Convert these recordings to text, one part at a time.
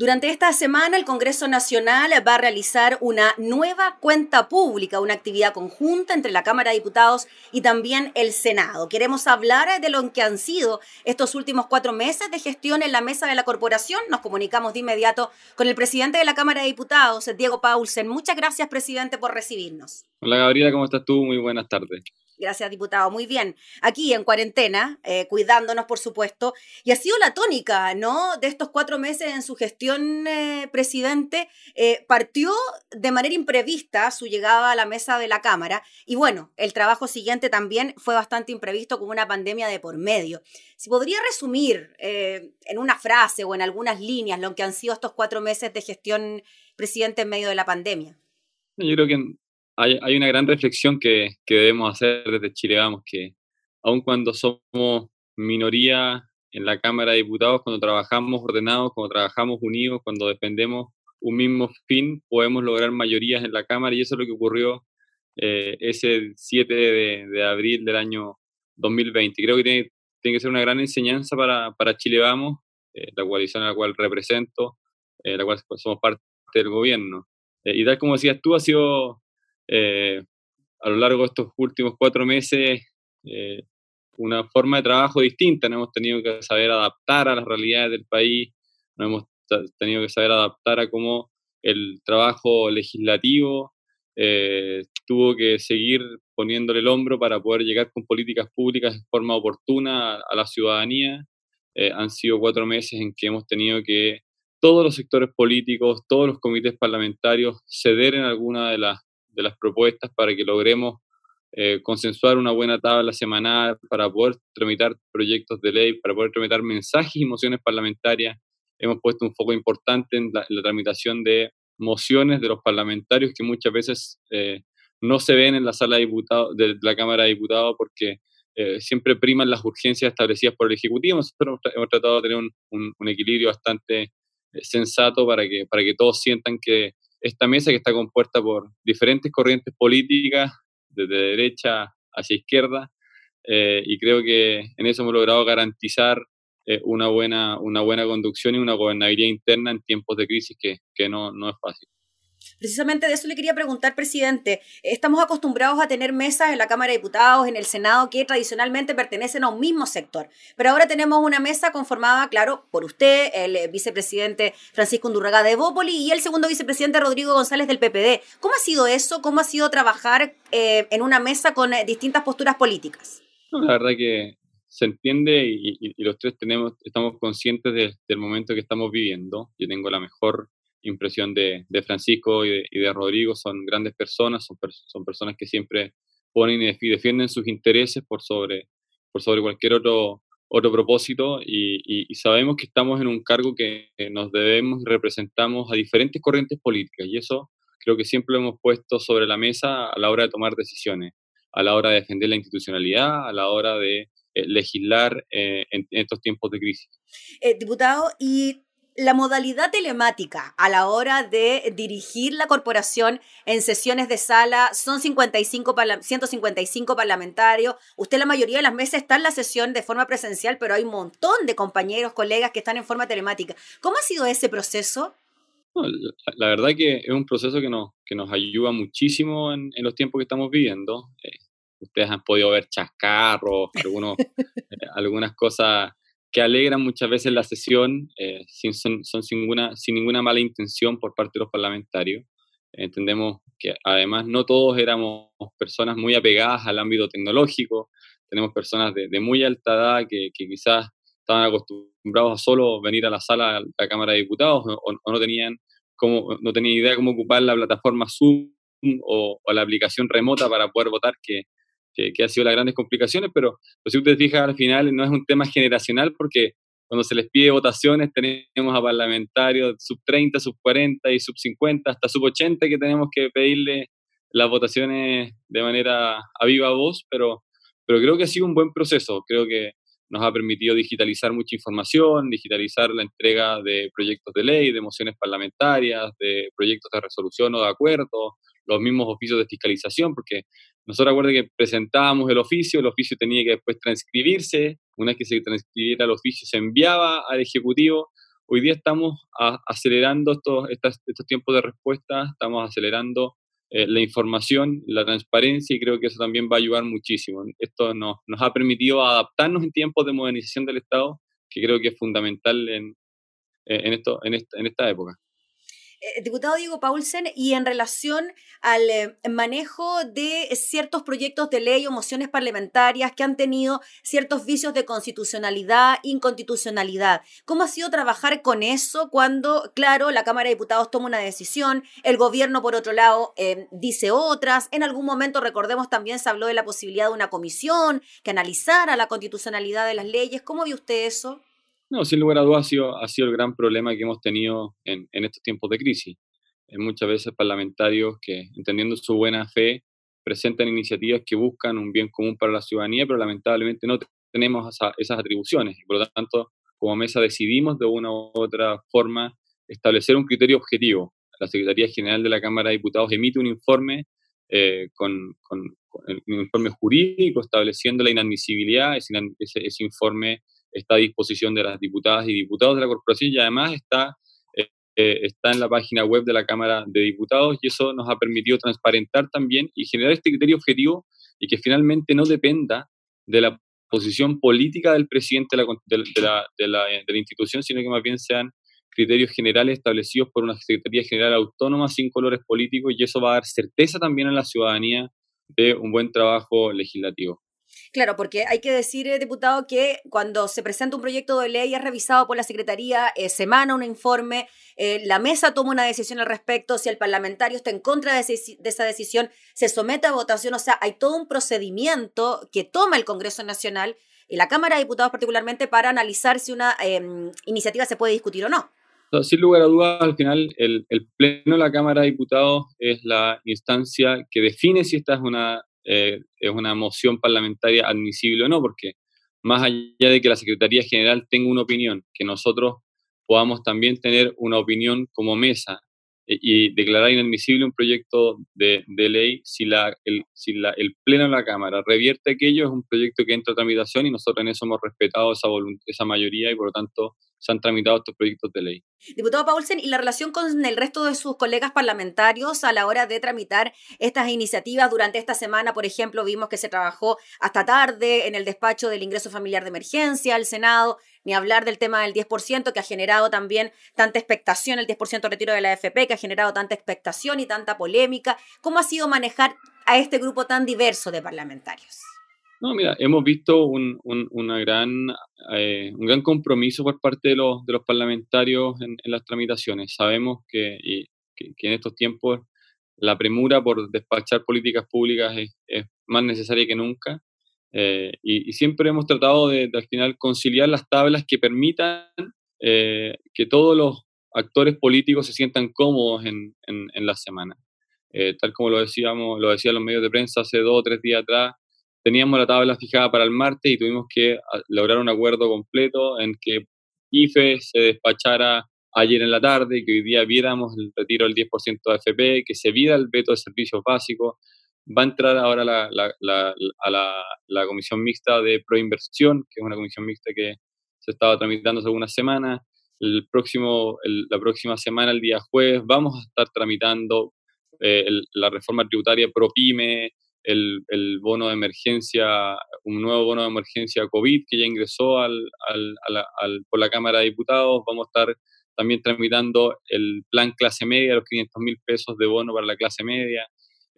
Durante esta semana, el Congreso Nacional va a realizar una nueva cuenta pública, una actividad conjunta entre la Cámara de Diputados y también el Senado. Queremos hablar de lo que han sido estos últimos cuatro meses de gestión en la mesa de la corporación. Nos comunicamos de inmediato con el presidente de la Cámara de Diputados, Diego Paulsen. Muchas gracias, presidente, por recibirnos. Hola, Gabriela, ¿cómo estás tú? Muy buenas tardes. Gracias, diputado. Muy bien. Aquí en cuarentena, eh, cuidándonos, por supuesto. Y ha sido la tónica, ¿no? De estos cuatro meses en su gestión, eh, presidente. Eh, partió de manera imprevista su llegada a la mesa de la Cámara. Y bueno, el trabajo siguiente también fue bastante imprevisto con una pandemia de por medio. Si podría resumir en una frase o en algunas líneas lo que han sido estos cuatro meses de gestión, presidente, en medio de la pandemia. Yo creo que hay, una gran reflexión que, debemos hacer desde Chile Vamos, que aun cuando somos minoría en la Cámara de Diputados, cuando trabajamos ordenados, cuando trabajamos unidos, cuando defendemos un mismo fin, podemos lograr mayorías en la Cámara y eso es lo que ocurrió eh, ese 7 de, abril del año 2020. Creo que tiene, que ser una gran enseñanza para, para Chile Vamos, eh, la coalición a la cual represento, eh, la cual somos parte del gobierno. y tal como decías tú, ha sido eh, a lo largo de estos últimos cuatro meses eh, una forma de trabajo distinta. No hemos tenido que saber adaptar a las realidades del país, no hemos tenido que saber adaptar a cómo el trabajo legislativo eh, tuvo que seguir poniéndole el hombro para poder llegar con políticas públicas de forma oportuna a, la ciudadanía. han sido cuatro meses en que hemos tenido que todos los sectores políticos, todos los comités parlamentarios ceder en alguna de las de las propuestas para que logremos eh, consensuar una buena tabla semanal, para poder tramitar proyectos de ley, para poder tramitar mensajes y mociones parlamentarias. Hemos puesto un foco importante en la, tramitación de mociones de los parlamentarios que muchas veces eh, no se ven en la sala de, diputados, de la Cámara de Diputados porque eh, siempre priman las urgencias establecidas por el Ejecutivo. Nosotros hemos tratado de tener un, un equilibrio bastante sensato para que, para que todos sientan que esta mesa que está compuesta por diferentes corrientes políticas, desde derecha hacia izquierda, eh, y creo que en eso hemos logrado garantizar eh, una, buena, una buena conducción y una gobernabilidad interna en tiempos de crisis que, que no, no es fácil. Precisamente de eso le quería preguntar, presidente. Estamos acostumbrados a tener mesas en la Cámara de Diputados, en el Senado, que tradicionalmente pertenecen a un mismo sector. Pero ahora tenemos una mesa conformada, claro, por usted, el eh, vicepresidente Francisco Undurraga de Bópoli y el segundo vicepresidente Rodrigo González del PPD. ¿Cómo ha sido eso? ¿Cómo ha sido trabajar eh, en una mesa con eh, distintas posturas políticas? La verdad que se entiende y, los tres tenemos, estamos conscientes del momento que estamos viviendo. Yo tengo la mejor impresión de, Francisco y de, Rodrigo. Son grandes personas, son, son personas que siempre ponen y defienden sus intereses por sobre, por sobre cualquier otro, otro propósito y, sabemos que estamos en un cargo que nos debemos y representamos a diferentes corrientes políticas y eso creo que siempre lo hemos puesto sobre la mesa a la hora de tomar decisiones, a la hora de defender la institucionalidad, a la hora de eh, legislar eh, en, estos tiempos de crisis. Eh, diputado, y la modalidad telemática a la hora de dirigir la corporación en sesiones de sala son 55 155 parlamentarios. Usted la mayoría de las meses está en la sesión de forma presencial, pero hay un montón de compañeros, colegas que están en forma telemática. ¿Cómo ha sido ese proceso? la, verdad que es un proceso que nos, que nos ayuda muchísimo en, los tiempos que estamos viviendo. Eh, ustedes han podido ver chascarros, algunos, eh, algunas cosas que alegran muchas veces la sesión, eh, sin, son, sin, ninguna, sin ninguna mala intención por parte de los parlamentarios. Entendemos que además no todos éramos personas muy apegadas al ámbito tecnológico, tenemos personas de, muy alta edad que, quizás estaban acostumbrados a solo venir a la sala de la Cámara de Diputados o, no, tenían cómo, no tenían idea cómo ocupar la plataforma Zoom o, o la aplicación remota para poder votar, que, que, que, ha sido las grandes complicaciones, pero, si usted fija al final no es un tema generacional porque cuando se les pide votaciones tenemos a parlamentarios sub 30, sub 40 y sub 50, hasta sub 80 que tenemos que pedirle las votaciones de manera a viva voz, pero, pero creo que ha sido un buen proceso, creo que nos ha permitido digitalizar mucha información, digitalizar la entrega de proyectos de ley, de mociones parlamentarias, de proyectos de resolución o de acuerdo, los mismos oficios de fiscalización, porque nosotros acuerdo que presentábamos el oficio, el oficio tenía que después transcribirse, una vez que se transcribiera el oficio se enviaba al Ejecutivo. Hoy día estamos acelerando estos, estos tiempos de respuesta, estamos acelerando eh, la información, la transparencia y creo que eso también va a ayudar muchísimo. Esto nos, nos ha permitido adaptarnos en tiempos de modernización del Estado, que creo que es fundamental en, en, esto, en, esta, en esta época. Eh, diputado Diego Paulsen, y en relación al eh, manejo de ciertos proyectos de ley o mociones parlamentarias que han tenido ciertos vicios de constitucionalidad, inconstitucionalidad, ¿cómo ha sido trabajar con eso cuando, claro, la Cámara de Diputados toma una decisión, el gobierno, por otro lado, eh, dice otras? En algún momento, recordemos, también se habló de la posibilidad de una comisión que analizara la constitucionalidad de las leyes. ¿Cómo vio usted eso? No, sin lugar a dudas ha sido, el gran problema que hemos tenido en, en estos tiempos de crisis. Hay muchas veces parlamentarios que, entendiendo su buena fe, presentan iniciativas que buscan un bien común para la ciudadanía, pero lamentablemente no tenemos esas atribuciones por lo tanto, como mesa decidimos de una u otra forma establecer un criterio objetivo. La Secretaría General de la Cámara de Diputados emite un informe eh, con, con, un informe jurídico estableciendo la inadmisibilidad, ese, ese informe está a disposición de las diputadas y diputados de la corporación y además está, eh, eh, está en la página web de la Cámara de Diputados y eso nos ha permitido transparentar también y generar este criterio objetivo y que finalmente no dependa de la posición política del presidente de la, de la, la, de la institución, sino que más bien sean criterios generales establecidos por una Secretaría General autónoma sin colores políticos y eso va a dar certeza también a la ciudadanía de un buen trabajo legislativo. Claro, porque hay que decir, eh, diputado, que cuando se presenta un proyecto de ley es revisado por la Secretaría, eh, se emana un informe, eh, la mesa toma una decisión al respecto, si el parlamentario está en contra de, esa decisión, se somete a votación, o sea, hay todo un procedimiento que toma el Congreso Nacional y la Cámara de Diputados particularmente para analizar si una em, iniciativa se puede discutir o no. Sin lugar a dudas, al final, el, Pleno de la Cámara de Diputados es la instancia que define si esta es una eh, es una moción parlamentaria admisible o no, porque más allá de que la Secretaría General tenga una opinión, que nosotros podamos también tener una opinión como mesa y declarar inadmisible un proyecto de, de ley si, la, el, si la, el Pleno de la Cámara revierte aquello, es un proyecto que entra a tramitación y nosotros en eso hemos respetado esa, esa mayoría y por lo tanto se han tramitado estos proyectos de ley. Diputado Paulsen, ¿y la relación con el resto de sus colegas parlamentarios a la hora de tramitar estas iniciativas? Durante esta semana, por ejemplo, vimos que se trabajó hasta tarde en el despacho del ingreso familiar de emergencia al Senado, ni hablar del tema del 10% que ha generado también tanta expectación, el 10% retiro de la AFP, que ha generado tanta expectación y tanta polémica. ¿Cómo ha sido manejar a este grupo tan diverso de parlamentarios? No, mira, hemos visto un, una gran, eh, un gran compromiso por parte de los, de los parlamentarios en, las tramitaciones. Sabemos que, que, en estos tiempos la premura por despachar políticas públicas es, más necesaria que nunca. Eh, y, siempre hemos tratado de, al final conciliar las tablas que permitan eh, que todos los actores políticos se sientan cómodos en, en, en la semana. tal como lo decíamos, lo decían los medios de prensa hace dos o tres días atrás, teníamos la tabla fijada para el martes y tuvimos que ah, lograr un acuerdo completo en que IFE se despachara ayer en la tarde, que hoy día viéramos el retiro del 10% de AFP, que se viera el veto de servicios básicos. Va a entrar ahora la, a la, comisión mixta de proinversión, que es una comisión mixta que se estaba tramitando hace algunas semanas. El próximo, la próxima semana, el día jueves, vamos a estar tramitando eh, la reforma tributaria ProPyme, el, el, bono de emergencia, un nuevo bono de emergencia COVID que ya ingresó al, por la Cámara de Diputados. Vamos a estar también tramitando el plan clase media, los 500 mil pesos de bono para la clase media.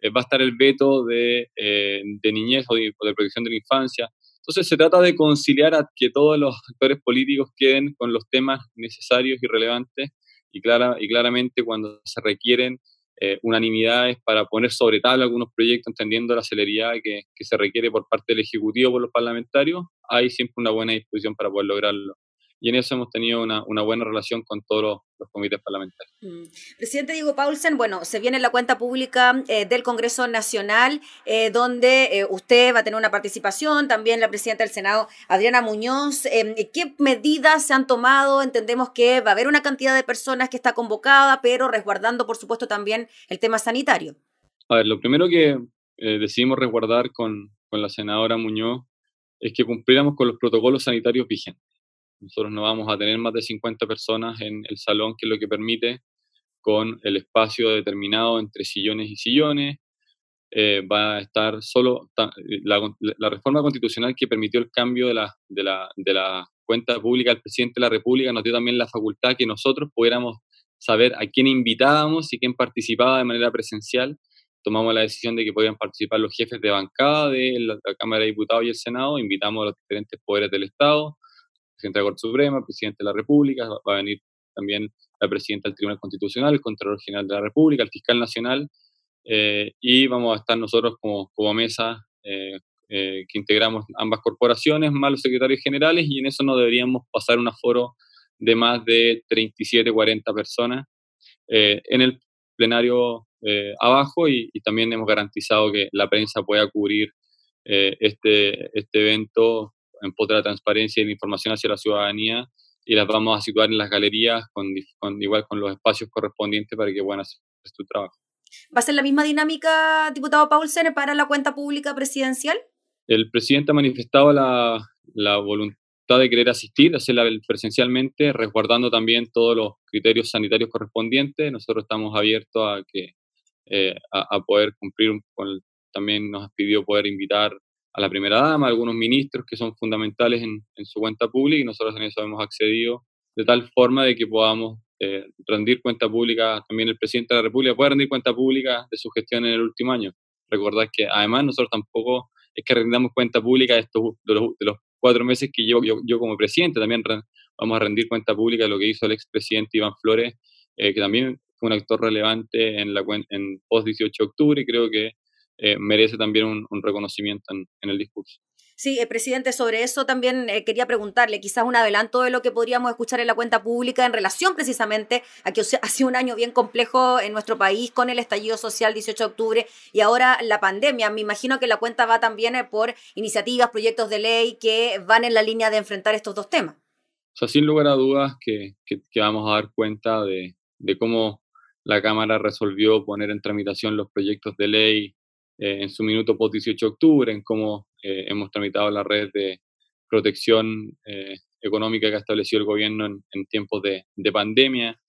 Eh, va a estar el veto de, eh, de niñez o de, protección de la infancia. Entonces se trata de conciliar a que todos los actores políticos queden con los temas necesarios y relevantes y, clara, y claramente cuando se requieren eh, unanimidades para poner sobre tabla algunos proyectos, entendiendo la celeridad que, se requiere por parte del Ejecutivo, por los parlamentarios, hay siempre una buena disposición para poder lograrlo. Y en eso hemos tenido una, una buena relación con todos los, comités parlamentarios. Mm. Presidente Diego Paulsen, bueno, se viene la cuenta pública eh, del Congreso Nacional, eh, donde eh, usted va a tener una participación, también la presidenta del Senado, Adriana Muñoz. Em, ¿Qué medidas se han tomado? Entendemos que va a haber una cantidad de personas que está convocada, pero resguardando, por supuesto, también el tema sanitario. A ver, lo primero que decidimos resguardar con, con la senadora Muñoz es que cumpliéramos con los protocolos sanitarios vigentes. Nosotros no vamos a tener más de 50 personas en el salón, que es lo que permite con el espacio determinado entre sillones y sillones. Eh, va a estar solo la, reforma constitucional que permitió el cambio de la, de, la, de la cuenta pública del presidente de la República nos dio también la facultad que nosotros pudiéramos saber a quién invitábamos y quién participaba de manera presencial. Tomamos la decisión de que podían participar los jefes de bancada de la Cámara de Diputados y el Senado, invitamos a los diferentes poderes del Estado, presidente de la Corte Suprema, presidente de la República, va a venir también la presidenta del Tribunal Constitucional, el Contralor General de la República, el Fiscal Nacional, eh, y vamos a estar nosotros como, como mesa eh, eh, que integramos ambas corporaciones, más los secretarios generales, y en eso no deberíamos pasar un aforo de más de 37, 40 personas en el plenario abajo, y, y, también hemos garantizado que la prensa pueda cubrir este, este evento en pos de la transparencia y la información hacia la ciudadanía y las vamos a situar en las galerías con, igual con los espacios correspondientes para que puedan hacer su trabajo. ¿Va a ser la misma dinámica, diputado Paulsen, para la cuenta pública presidencial? El presidente ha manifestado la, la voluntad de querer asistir, hacerla presencialmente, resguardando también todos los criterios sanitarios correspondientes. Nosotros estamos abiertos a que eh, a, poder cumplir con, también nos pidió poder invitar a la primera dama, algunos ministros que son fundamentales en, su cuenta pública y nosotros en eso hemos accedido de tal forma de que podamos eh, rendir cuenta pública, también el presidente de la República puede rendir cuenta pública de su gestión en el último año. Recordad que además nosotros tampoco es que rendamos cuenta pública de, estos, de, los, cuatro meses que yo, yo, como presidente, también vamos a rendir cuenta pública de lo que hizo el expresidente Iván Flores, eh, que también fue un actor relevante en, la, en post 18 de octubre y creo que eh, merece también un, reconocimiento en, el discurso. Sí, eh, presidente, sobre eso también eh, quería preguntarle, quizás un adelanto de lo que podríamos escuchar en la cuenta pública en relación precisamente a que ha sido un año bien complejo en nuestro país con el estallido social 18 de octubre y ahora la pandemia. Me imagino que la cuenta va también por iniciativas, proyectos de ley que van en la línea de enfrentar estos dos temas. O sea, sin lugar a dudas que, que, vamos a dar cuenta de, de cómo la Cámara resolvió poner en tramitación los proyectos de ley eh, en su minuto post 18 de octubre, en cómo eh, hemos tramitado la red de protección eh, económica que ha establecido el gobierno en, tiempos de, pandemia.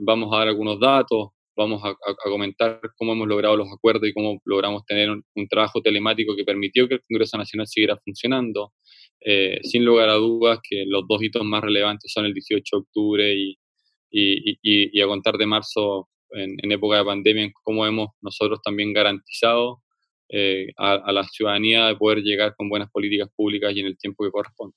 vamos a dar algunos datos, vamos a, comentar cómo hemos logrado los acuerdos y cómo logramos tener un, trabajo telemático que permitió que el Congreso Nacional siguiera funcionando. sin lugar a dudas que los dos hitos más relevantes son el 18 de octubre y, y, y, y a contar de marzo en, época de pandemia, en cómo hemos nosotros también garantizado eh, a, la ciudadanía de poder llegar con buenas políticas públicas y en el tiempo que corresponde.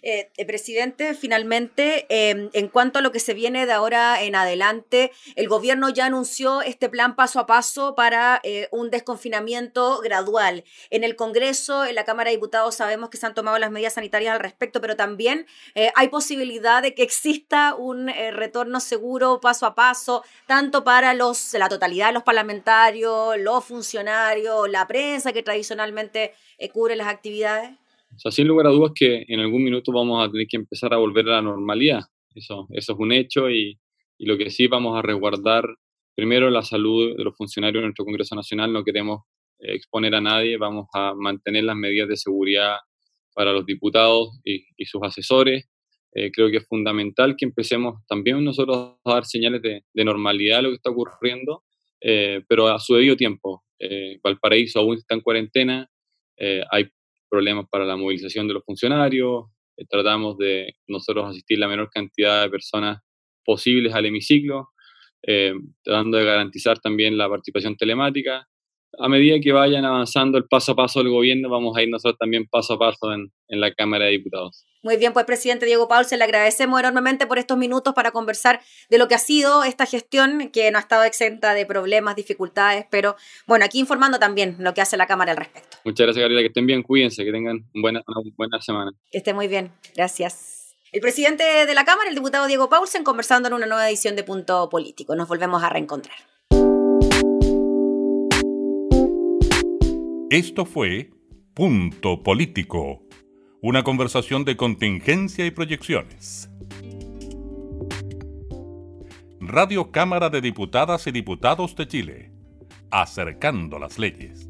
Eh, eh, presidente, finalmente, em, en cuanto a lo que se viene de ahora en adelante, el gobierno ya anunció este plan paso a paso para un desconfinamiento gradual. En el Congreso, en la Cámara de Diputados, sabemos que se han tomado las medidas sanitarias al respecto, pero también hay posibilidad de que exista un retorno seguro paso a paso, tanto para los, la totalidad de los parlamentarios, los funcionarios, la prensa que tradicionalmente eh, cubre las actividades? O sea, sin lugar a dudas que en algún minuto vamos a tener que empezar a volver a la normalidad. Eso, eso es un hecho y, y lo que sí vamos a resguardar primero la salud de los funcionarios de nuestro Congreso Nacional. No queremos eh, exponer a nadie, vamos a mantener las medidas de seguridad para los diputados y, y sus asesores. Eh, creo que es fundamental que empecemos también nosotros a dar señales de, de normalidad a lo que está ocurriendo, pero a su debido tiempo eh, Valparaíso aún está en cuarentena, eh, hay problemas para la movilización de los funcionarios, eh, tratamos de nosotros asistir la menor cantidad de personas posibles al hemiciclo, tratando de garantizar también la participación telemática. A medida que vayan avanzando el paso a paso del gobierno, vamos a ir nosotros también paso a paso en la Cámara de Diputados. Muy bien, pues presidente Diego Paul, se le agradecemos enormemente por estos minutos para conversar de lo que ha sido esta gestión, que no ha estado exenta de problemas, dificultades, pero bueno, aquí informando también lo que hace la Cámara al respecto. Muchas gracias, Gabriela, que estén bien, cuídense, que tengan buena, una buena semana. Que esté muy bien, gracias. El presidente de la Cámara, el diputado Diego Paulsen, conversando en una nueva edición de Punto Político. Nos volvemos a reencontrar. Esto fue Punto Político, una conversación de contingencia y proyecciones. Radio Cámara de Diputadas y Diputados de Chile, acercando las leyes.